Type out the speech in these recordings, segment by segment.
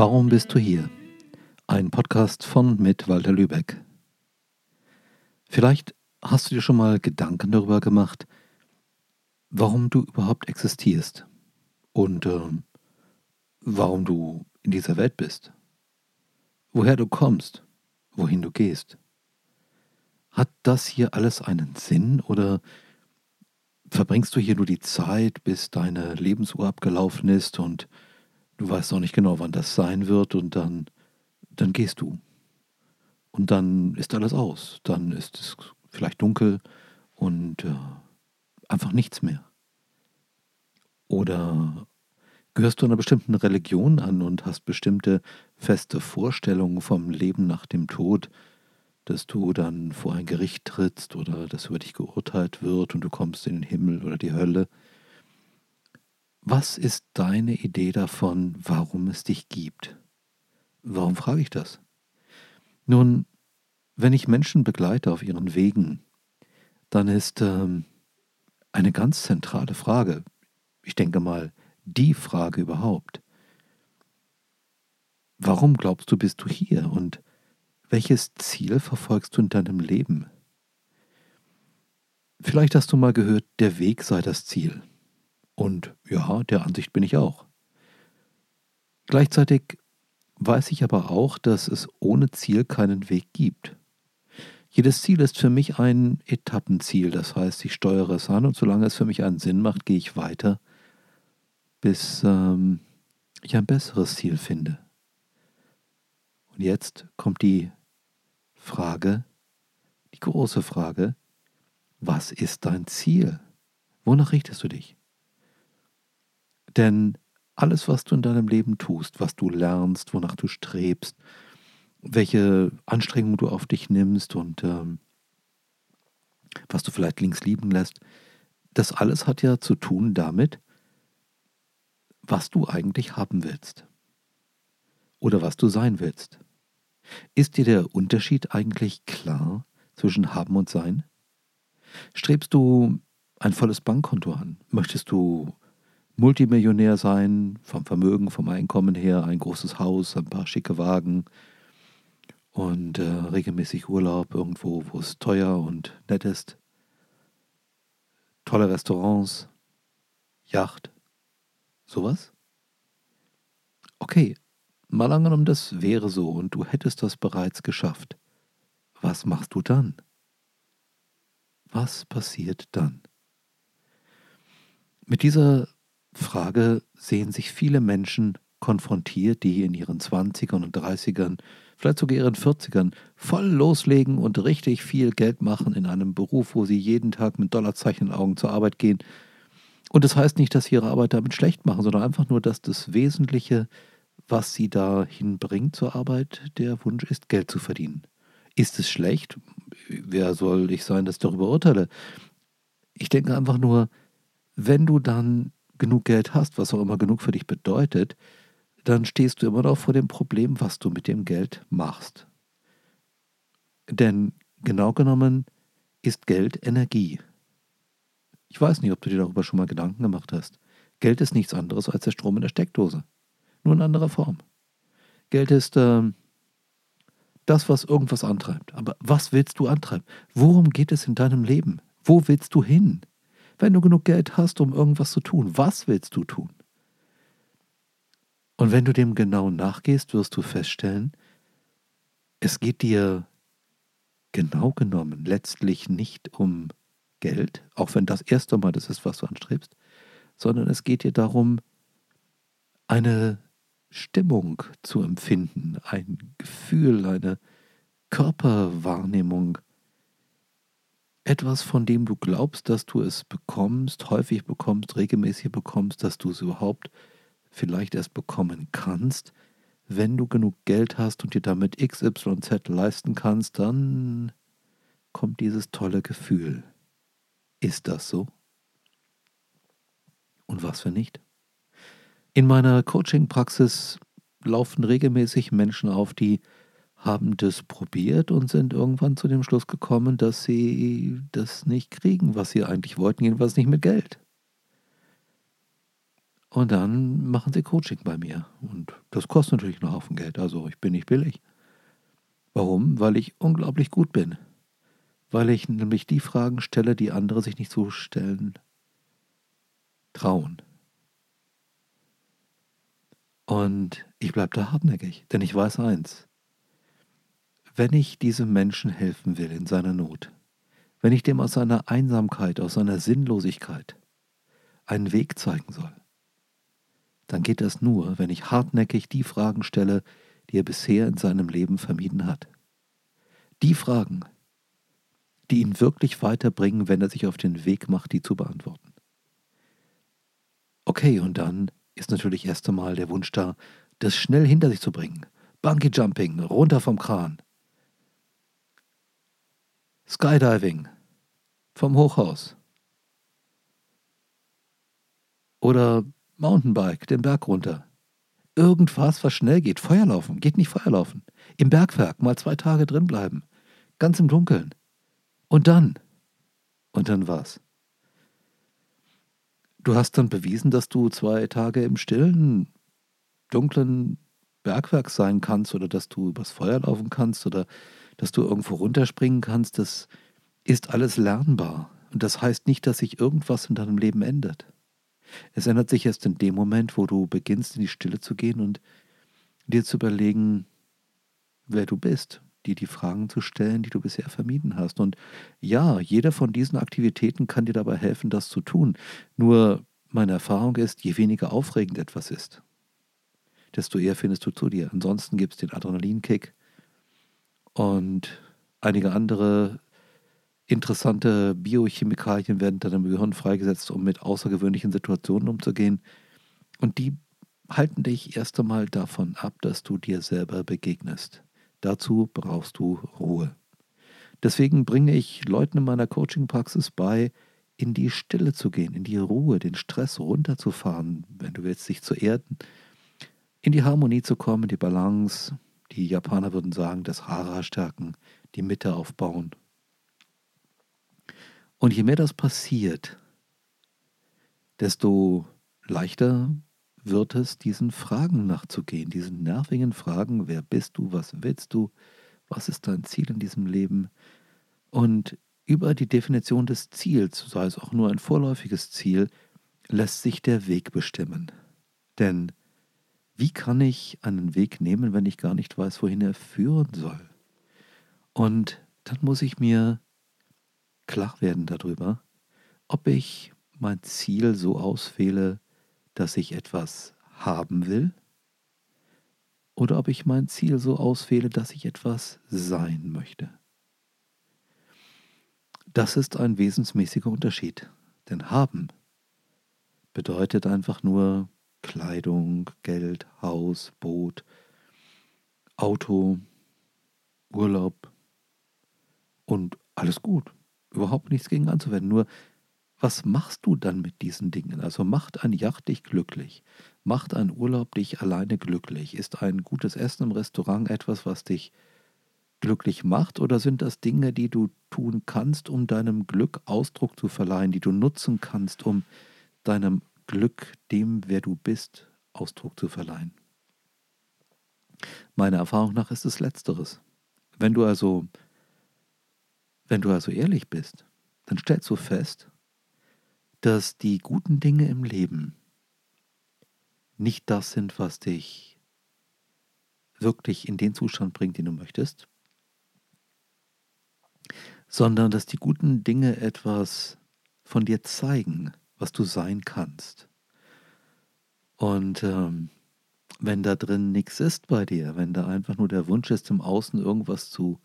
Warum bist du hier? Ein Podcast von mit Walter Lübeck. Vielleicht hast du dir schon mal Gedanken darüber gemacht, warum du überhaupt existierst und äh, warum du in dieser Welt bist, woher du kommst, wohin du gehst. Hat das hier alles einen Sinn oder verbringst du hier nur die Zeit, bis deine Lebensuhr abgelaufen ist und du weißt auch nicht genau, wann das sein wird und dann, dann gehst du. Und dann ist alles aus. Dann ist es vielleicht dunkel und äh, einfach nichts mehr. Oder gehörst du einer bestimmten Religion an und hast bestimmte feste Vorstellungen vom Leben nach dem Tod, dass du dann vor ein Gericht trittst oder dass über dich geurteilt wird und du kommst in den Himmel oder die Hölle. Was ist deine Idee davon, warum es dich gibt? Warum frage ich das? Nun, wenn ich Menschen begleite auf ihren Wegen, dann ist ähm, eine ganz zentrale Frage, ich denke mal, die Frage überhaupt. Warum glaubst du, bist du hier und welches Ziel verfolgst du in deinem Leben? Vielleicht hast du mal gehört, der Weg sei das Ziel. Und ja, der Ansicht bin ich auch. Gleichzeitig weiß ich aber auch, dass es ohne Ziel keinen Weg gibt. Jedes Ziel ist für mich ein Etappenziel, das heißt, ich steuere es an und solange es für mich einen Sinn macht, gehe ich weiter, bis ähm, ich ein besseres Ziel finde. Und jetzt kommt die Frage, die große Frage, was ist dein Ziel? Wonach richtest du dich? Denn alles, was du in deinem Leben tust, was du lernst, wonach du strebst, welche Anstrengungen du auf dich nimmst und ähm, was du vielleicht links liegen lässt, das alles hat ja zu tun damit, was du eigentlich haben willst oder was du sein willst. Ist dir der Unterschied eigentlich klar zwischen haben und sein? Strebst du ein volles Bankkonto an? Möchtest du Multimillionär sein, vom Vermögen, vom Einkommen her, ein großes Haus, ein paar schicke Wagen und äh, regelmäßig Urlaub irgendwo, wo es teuer und nett ist? Tolle Restaurants, Yacht, sowas? Okay, Mal angenommen, das wäre so und du hättest das bereits geschafft. Was machst du dann? Was passiert dann? Mit dieser Frage sehen sich viele Menschen konfrontiert, die in ihren 20ern und 30ern, vielleicht sogar ihren 40ern voll loslegen und richtig viel Geld machen in einem Beruf, wo sie jeden Tag mit Dollarzeichen in Augen zur Arbeit gehen. Und das heißt nicht, dass sie ihre Arbeit damit schlecht machen, sondern einfach nur, dass das Wesentliche was sie dahin bringt zur Arbeit, der Wunsch ist, Geld zu verdienen. Ist es schlecht? Wer soll ich sein, das darüber urteile? Ich denke einfach nur, wenn du dann genug Geld hast, was auch immer genug für dich bedeutet, dann stehst du immer noch vor dem Problem, was du mit dem Geld machst. Denn genau genommen ist Geld Energie. Ich weiß nicht, ob du dir darüber schon mal Gedanken gemacht hast. Geld ist nichts anderes als der Strom in der Steckdose nur in anderer Form. Geld ist äh, das, was irgendwas antreibt. Aber was willst du antreiben? Worum geht es in deinem Leben? Wo willst du hin? Wenn du genug Geld hast, um irgendwas zu tun, was willst du tun? Und wenn du dem genau nachgehst, wirst du feststellen, es geht dir genau genommen letztlich nicht um Geld, auch wenn das erste Mal das ist, was du anstrebst, sondern es geht dir darum, eine Stimmung zu empfinden, ein Gefühl, eine Körperwahrnehmung, etwas, von dem du glaubst, dass du es bekommst, häufig bekommst, regelmäßig bekommst, dass du es überhaupt vielleicht erst bekommen kannst. Wenn du genug Geld hast und dir damit XYZ leisten kannst, dann kommt dieses tolle Gefühl. Ist das so? Und was für nicht? In meiner Coaching-Praxis laufen regelmäßig Menschen auf, die haben das probiert und sind irgendwann zu dem Schluss gekommen, dass sie das nicht kriegen, was sie eigentlich wollten, jedenfalls nicht mit Geld. Und dann machen sie Coaching bei mir. Und das kostet natürlich einen Haufen Geld. Also ich bin nicht billig. Warum? Weil ich unglaublich gut bin. Weil ich nämlich die Fragen stelle, die andere sich nicht so stellen trauen. Und ich bleibe da hartnäckig, denn ich weiß eins. Wenn ich diesem Menschen helfen will in seiner Not, wenn ich dem aus seiner Einsamkeit, aus seiner Sinnlosigkeit einen Weg zeigen soll, dann geht das nur, wenn ich hartnäckig die Fragen stelle, die er bisher in seinem Leben vermieden hat. Die Fragen, die ihn wirklich weiterbringen, wenn er sich auf den Weg macht, die zu beantworten. Okay, und dann ist natürlich erst einmal der Wunsch da, das schnell hinter sich zu bringen. Bungee Jumping, runter vom Kran. Skydiving, vom Hochhaus. Oder Mountainbike, den Berg runter. Irgendwas, was schnell geht. Feuerlaufen. Geht nicht Feuerlaufen. Im Bergwerk mal zwei Tage drin bleiben. Ganz im Dunkeln. Und dann. Und dann was? Du hast dann bewiesen, dass du zwei Tage im stillen, dunklen Bergwerk sein kannst oder dass du übers Feuer laufen kannst oder dass du irgendwo runterspringen kannst. Das ist alles lernbar. Und das heißt nicht, dass sich irgendwas in deinem Leben ändert. Es ändert sich erst in dem Moment, wo du beginnst, in die Stille zu gehen und dir zu überlegen, wer du bist, dir die Fragen zu stellen, die du bisher vermieden hast. Und ja, jeder von diesen Aktivitäten kann dir dabei helfen, das zu tun. Nur meine Erfahrung ist, je weniger aufregend etwas ist, desto eher findest du zu dir. Ansonsten gibt es den Adrenalinkick und einige andere Interessante Biochemikalien werden dann im Gehirn freigesetzt, um mit außergewöhnlichen Situationen umzugehen. Und die halten dich erst einmal davon ab, dass du dir selber begegnest. Dazu brauchst du Ruhe. Deswegen bringe ich Leuten in meiner Coaching-Praxis bei, in die Stille zu gehen, in die Ruhe, den Stress runterzufahren, wenn du willst, dich zu erden, in die Harmonie zu kommen, die Balance, die Japaner würden sagen, das Hara stärken, die Mitte aufbauen und je mehr das passiert, desto leichter wird es, diesen Fragen nachzugehen, diesen nervigen Fragen, wer bist du, was willst du, was ist dein Ziel in diesem Leben? Und über die Definition des Ziels, sei es auch nur ein vorläufiges Ziel, lässt sich der Weg bestimmen. Denn wie kann ich einen Weg nehmen, wenn ich gar nicht weiß, wohin er führen soll? Und dann muss ich mir klar werden darüber, ob ich mein Ziel so auswähle, dass ich etwas haben will, oder ob ich mein Ziel so auswähle, dass ich etwas sein möchte. Das ist ein wesensmäßiger Unterschied, denn haben bedeutet einfach nur Kleidung, Geld, Haus, Boot, Auto, Urlaub und alles gut überhaupt nichts gegen anzuwenden. Nur, was machst du dann mit diesen Dingen? Also macht ein Yacht dich glücklich? Macht ein Urlaub dich alleine glücklich? Ist ein gutes Essen im Restaurant etwas, was dich glücklich macht? Oder sind das Dinge, die du tun kannst, um deinem Glück Ausdruck zu verleihen, die du nutzen kannst, um deinem Glück, dem, wer du bist, Ausdruck zu verleihen? Meiner Erfahrung nach ist es letzteres. Wenn du also wenn du also ehrlich bist, dann stellst du fest, dass die guten Dinge im Leben nicht das sind, was dich wirklich in den Zustand bringt, den du möchtest, sondern dass die guten Dinge etwas von dir zeigen, was du sein kannst. Und ähm, wenn da drin nichts ist bei dir, wenn da einfach nur der Wunsch ist, im Außen irgendwas zu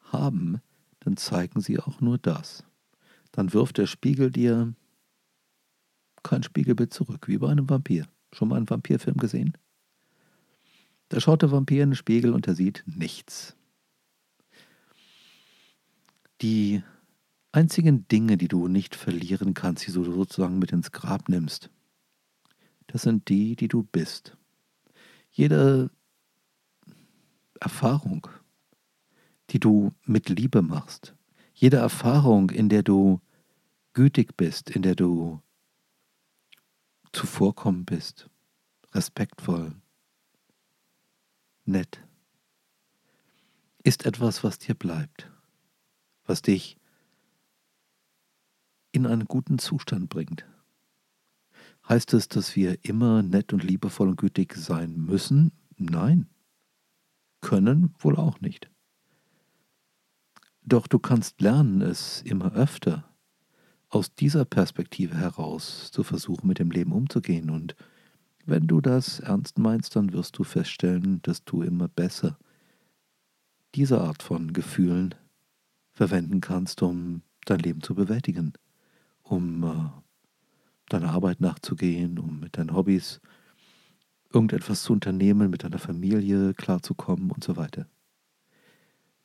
haben, dann zeigen sie auch nur das. Dann wirft der Spiegel dir kein Spiegelbild zurück, wie bei einem Vampir. Schon mal einen Vampirfilm gesehen? Da schaut der Vampir in den Spiegel und er sieht nichts. Die einzigen Dinge, die du nicht verlieren kannst, die du sozusagen mit ins Grab nimmst, das sind die, die du bist. Jede Erfahrung, die du mit Liebe machst. Jede Erfahrung, in der du gütig bist, in der du zuvorkommen bist, respektvoll, nett, ist etwas, was dir bleibt, was dich in einen guten Zustand bringt. Heißt es, dass wir immer nett und liebevoll und gütig sein müssen? Nein. Können wohl auch nicht. Doch du kannst lernen, es immer öfter aus dieser Perspektive heraus zu versuchen, mit dem Leben umzugehen. Und wenn du das ernst meinst, dann wirst du feststellen, dass du immer besser diese Art von Gefühlen verwenden kannst, um dein Leben zu bewältigen, um äh, deiner Arbeit nachzugehen, um mit deinen Hobbys irgendetwas zu unternehmen, mit deiner Familie klarzukommen und so weiter.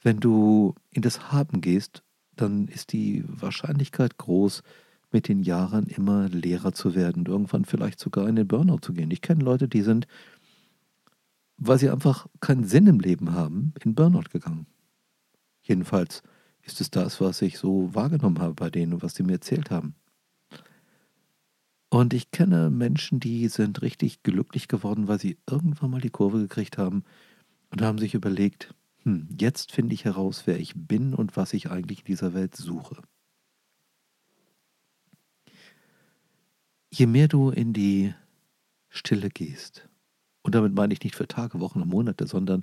Wenn du in das Haben gehst, dann ist die Wahrscheinlichkeit groß, mit den Jahren immer leerer zu werden und irgendwann vielleicht sogar in den Burnout zu gehen. Ich kenne Leute, die sind, weil sie einfach keinen Sinn im Leben haben, in Burnout gegangen. Jedenfalls ist es das, was ich so wahrgenommen habe bei denen und was sie mir erzählt haben. Und ich kenne Menschen, die sind richtig glücklich geworden, weil sie irgendwann mal die Kurve gekriegt haben und haben sich überlegt, hm, jetzt finde ich heraus, wer ich bin und was ich eigentlich in dieser Welt suche. Je mehr du in die Stille gehst, und damit meine ich nicht für Tage, Wochen und Monate, sondern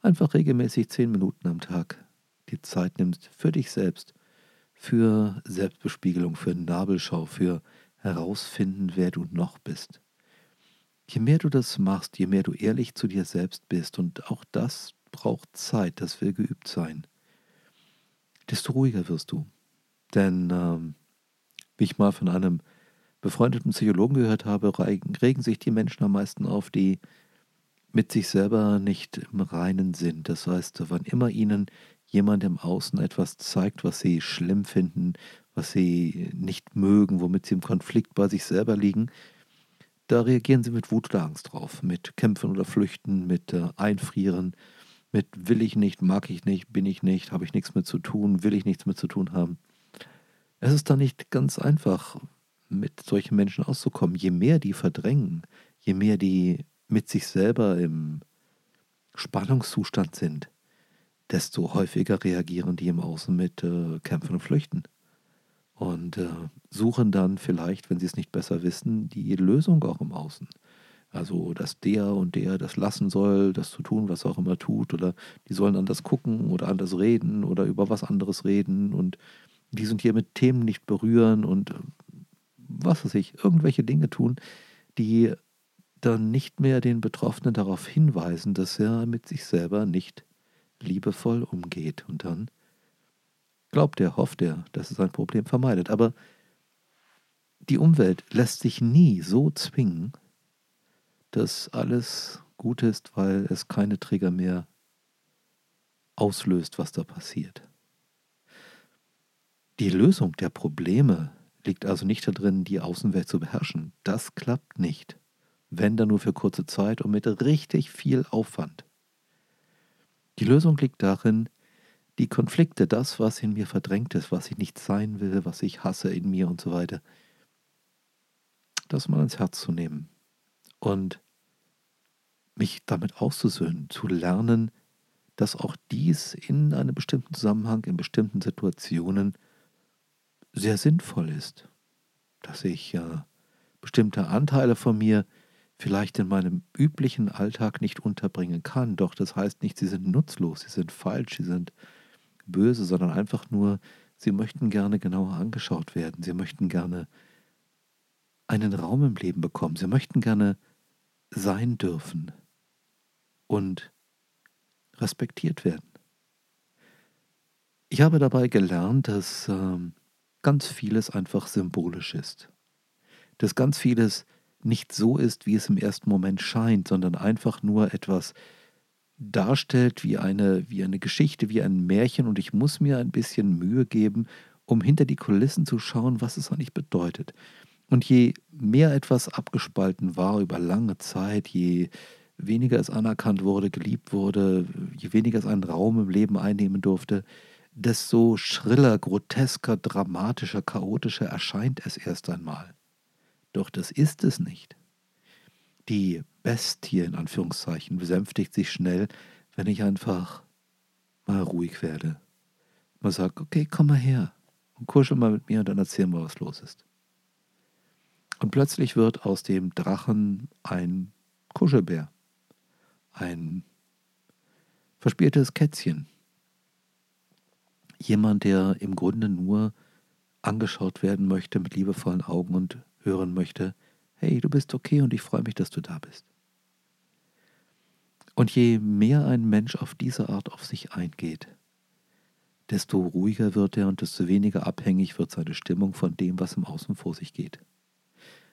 einfach regelmäßig zehn Minuten am Tag die Zeit nimmst für dich selbst, für Selbstbespiegelung, für Nabelschau, für herausfinden, wer du noch bist. Je mehr du das machst, je mehr du ehrlich zu dir selbst bist, und auch das braucht Zeit, das will geübt sein, desto ruhiger wirst du. Denn, ähm, wie ich mal von einem befreundeten Psychologen gehört habe, regen sich die Menschen am meisten auf, die mit sich selber nicht im Reinen sind. Das heißt, wann immer ihnen jemand im Außen etwas zeigt, was sie schlimm finden, was sie nicht mögen, womit sie im Konflikt bei sich selber liegen, da reagieren sie mit Wut oder Angst drauf, mit Kämpfen oder Flüchten, mit äh, Einfrieren, mit will ich nicht, mag ich nicht, bin ich nicht, habe ich nichts mit zu tun, will ich nichts mit zu tun haben. Es ist da nicht ganz einfach, mit solchen Menschen auszukommen. Je mehr die verdrängen, je mehr die mit sich selber im Spannungszustand sind, desto häufiger reagieren die im Außen mit äh, Kämpfen und Flüchten. Und äh, suchen dann vielleicht, wenn sie es nicht besser wissen, die Lösung auch im Außen. Also, dass der und der das lassen soll, das zu tun, was er auch immer tut, oder die sollen anders gucken oder anders reden oder über was anderes reden und die sind hier mit Themen nicht berühren und was weiß ich, irgendwelche Dinge tun, die dann nicht mehr den Betroffenen darauf hinweisen, dass er mit sich selber nicht liebevoll umgeht. Und dann glaubt er, hofft er, dass er sein Problem vermeidet. Aber die Umwelt lässt sich nie so zwingen, dass alles gut ist, weil es keine Trigger mehr auslöst, was da passiert. Die Lösung der Probleme liegt also nicht darin, die Außenwelt zu beherrschen. Das klappt nicht. Wenn dann nur für kurze Zeit und mit richtig viel Aufwand. Die Lösung liegt darin, die Konflikte, das, was in mir verdrängt ist, was ich nicht sein will, was ich hasse in mir und so weiter, das mal ins Herz zu nehmen und mich damit auszusöhnen, zu lernen, dass auch dies in einem bestimmten Zusammenhang, in bestimmten Situationen sehr sinnvoll ist, dass ich äh, bestimmte Anteile von mir vielleicht in meinem üblichen Alltag nicht unterbringen kann. Doch das heißt nicht, sie sind nutzlos, sie sind falsch, sie sind böse, sondern einfach nur, sie möchten gerne genauer angeschaut werden, sie möchten gerne einen Raum im Leben bekommen, sie möchten gerne sein dürfen und respektiert werden. Ich habe dabei gelernt, dass ähm, ganz vieles einfach symbolisch ist. Dass ganz vieles nicht so ist, wie es im ersten Moment scheint, sondern einfach nur etwas darstellt wie eine, wie eine Geschichte, wie ein Märchen und ich muss mir ein bisschen Mühe geben, um hinter die Kulissen zu schauen, was es eigentlich bedeutet. Und je mehr etwas abgespalten war über lange Zeit, je weniger es anerkannt wurde, geliebt wurde, je weniger es einen Raum im Leben einnehmen durfte, desto schriller, grotesker, dramatischer, chaotischer erscheint es erst einmal. Doch das ist es nicht. Die Bestie in Anführungszeichen besänftigt sich schnell, wenn ich einfach mal ruhig werde. Man sagt, okay, komm mal her und kuschel mal mit mir und dann erzählen wir, was los ist. Und plötzlich wird aus dem Drachen ein Kuschelbär, ein verspieltes Kätzchen. Jemand, der im Grunde nur angeschaut werden möchte mit liebevollen Augen und hören möchte, hey, du bist okay und ich freue mich, dass du da bist. Und je mehr ein Mensch auf diese Art auf sich eingeht, desto ruhiger wird er und desto weniger abhängig wird seine Stimmung von dem, was im Außen vor sich geht.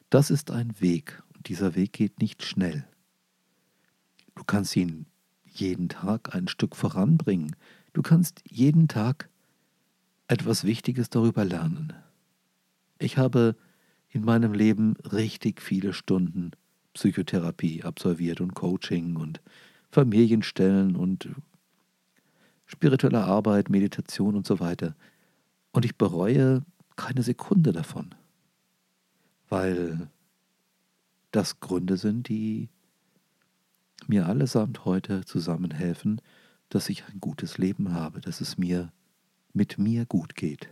Das ist ein Weg und dieser Weg geht nicht schnell. Du kannst ihn jeden Tag ein Stück voranbringen. Du kannst jeden Tag etwas Wichtiges darüber lernen. Ich habe in meinem Leben richtig viele Stunden Psychotherapie absolviert und Coaching und Familienstellen und spirituelle Arbeit, Meditation und so weiter. Und ich bereue keine Sekunde davon weil das Gründe sind, die mir allesamt heute zusammenhelfen, dass ich ein gutes Leben habe, dass es mir mit mir gut geht,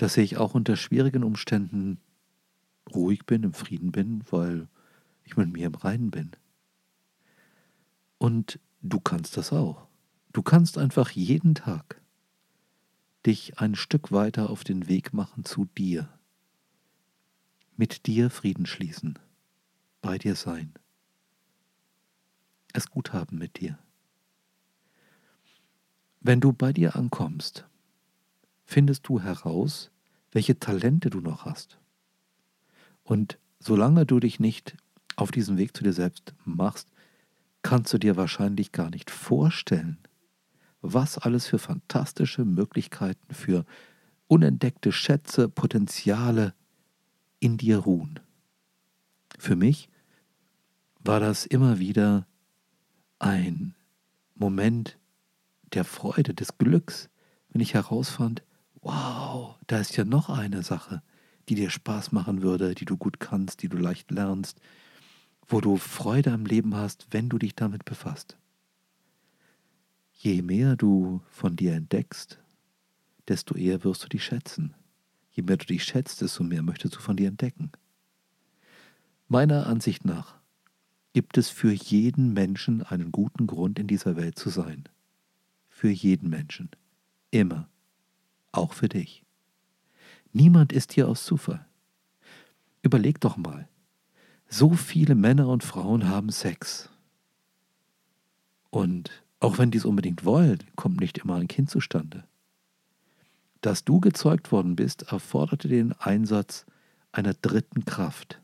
dass ich auch unter schwierigen Umständen ruhig bin, im Frieden bin, weil ich mit mir im Reinen bin. Und du kannst das auch. Du kannst einfach jeden Tag dich ein Stück weiter auf den Weg machen zu dir mit dir Frieden schließen, bei dir sein, es gut haben mit dir. Wenn du bei dir ankommst, findest du heraus, welche Talente du noch hast. Und solange du dich nicht auf diesen Weg zu dir selbst machst, kannst du dir wahrscheinlich gar nicht vorstellen, was alles für fantastische Möglichkeiten, für unentdeckte Schätze, Potenziale in dir ruhen. Für mich war das immer wieder ein Moment der Freude, des Glücks, wenn ich herausfand, wow, da ist ja noch eine Sache, die dir Spaß machen würde, die du gut kannst, die du leicht lernst, wo du Freude am Leben hast, wenn du dich damit befasst. Je mehr du von dir entdeckst, desto eher wirst du dich schätzen. Je mehr du dich schätzt, desto mehr möchtest du von dir entdecken. Meiner Ansicht nach gibt es für jeden Menschen einen guten Grund, in dieser Welt zu sein. Für jeden Menschen. Immer. Auch für dich. Niemand ist hier aus Zufall. Überleg doch mal. So viele Männer und Frauen haben Sex. Und auch wenn die es unbedingt wollen, kommt nicht immer ein Kind zustande. Dass du gezeugt worden bist, erforderte den Einsatz einer dritten Kraft.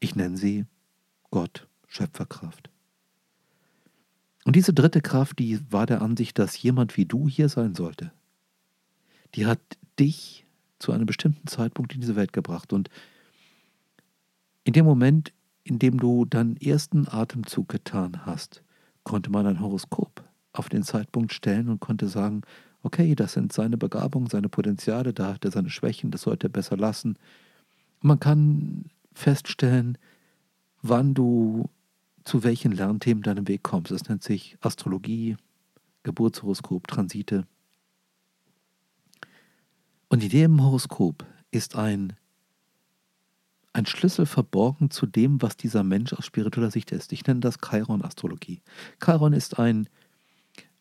Ich nenne sie Gott, Schöpferkraft. Und diese dritte Kraft, die war der Ansicht, dass jemand wie du hier sein sollte. Die hat dich zu einem bestimmten Zeitpunkt in diese Welt gebracht. Und in dem Moment, in dem du deinen ersten Atemzug getan hast, konnte man ein Horoskop auf den Zeitpunkt stellen und konnte sagen, okay, das sind seine Begabungen, seine Potenziale, da hat er seine Schwächen, das sollte er besser lassen. Man kann feststellen, wann du zu welchen Lernthemen deinem Weg kommst. Das nennt sich Astrologie, Geburtshoroskop, Transite. Und in dem Horoskop ist ein, ein Schlüssel verborgen zu dem, was dieser Mensch aus spiritueller Sicht ist. Ich nenne das Chiron-Astrologie. Chiron ist ein,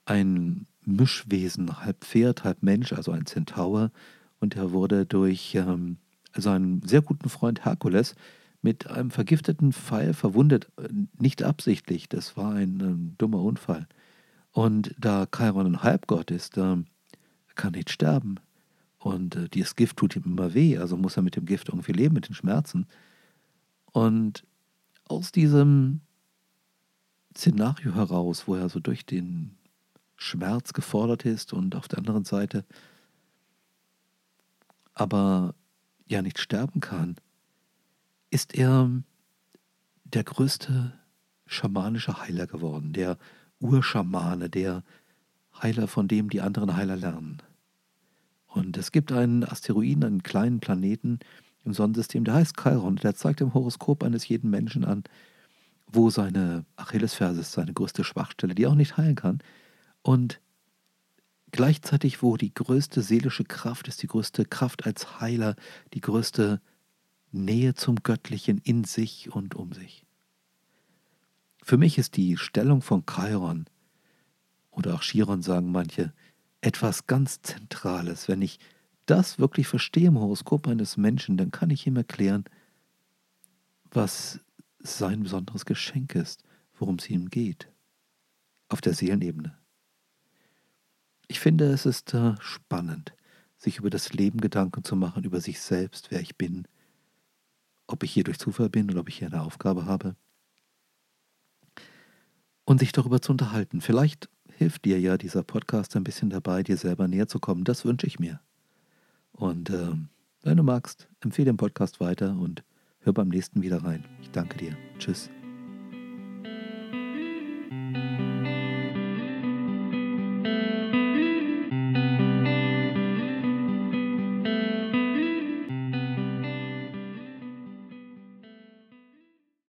ein Mischwesen, halb Pferd, halb Mensch, also ein Zentaur. Und er wurde durch ähm, seinen sehr guten Freund Herkules mit einem vergifteten Pfeil verwundet, nicht absichtlich, das war ein, ein dummer Unfall. Und da Chiron ein Halbgott ist, äh, kann nicht sterben. Und äh, dieses Gift tut ihm immer weh, also muss er mit dem Gift irgendwie leben, mit den Schmerzen. Und aus diesem Szenario heraus, wo er so durch den Schmerz gefordert ist und auf der anderen Seite aber ja nicht sterben kann, ist er der größte schamanische Heiler geworden, der Urschamane, der Heiler, von dem die anderen Heiler lernen. Und es gibt einen Asteroiden, einen kleinen Planeten, im Sonnensystem, der heißt Chiron. Der zeigt im Horoskop eines jeden Menschen an, wo seine Achillesferse ist, seine größte Schwachstelle, die er auch nicht heilen kann. Und gleichzeitig, wo die größte seelische Kraft ist, die größte Kraft als Heiler, die größte Nähe zum Göttlichen in sich und um sich. Für mich ist die Stellung von Chiron oder auch Chiron sagen manche etwas ganz Zentrales. Wenn ich das wirklich verstehe im Horoskop eines Menschen, dann kann ich ihm erklären, was sein besonderes Geschenk ist, worum es ihm geht, auf der Seelenebene. Ich finde, es ist äh, spannend, sich über das Leben Gedanken zu machen, über sich selbst, wer ich bin, ob ich hier durch Zufall bin oder ob ich hier eine Aufgabe habe. Und sich darüber zu unterhalten. Vielleicht hilft dir ja dieser Podcast ein bisschen dabei, dir selber näher zu kommen. Das wünsche ich mir. Und äh, wenn du magst, empfehle den Podcast weiter und hör beim nächsten wieder rein. Ich danke dir. Tschüss.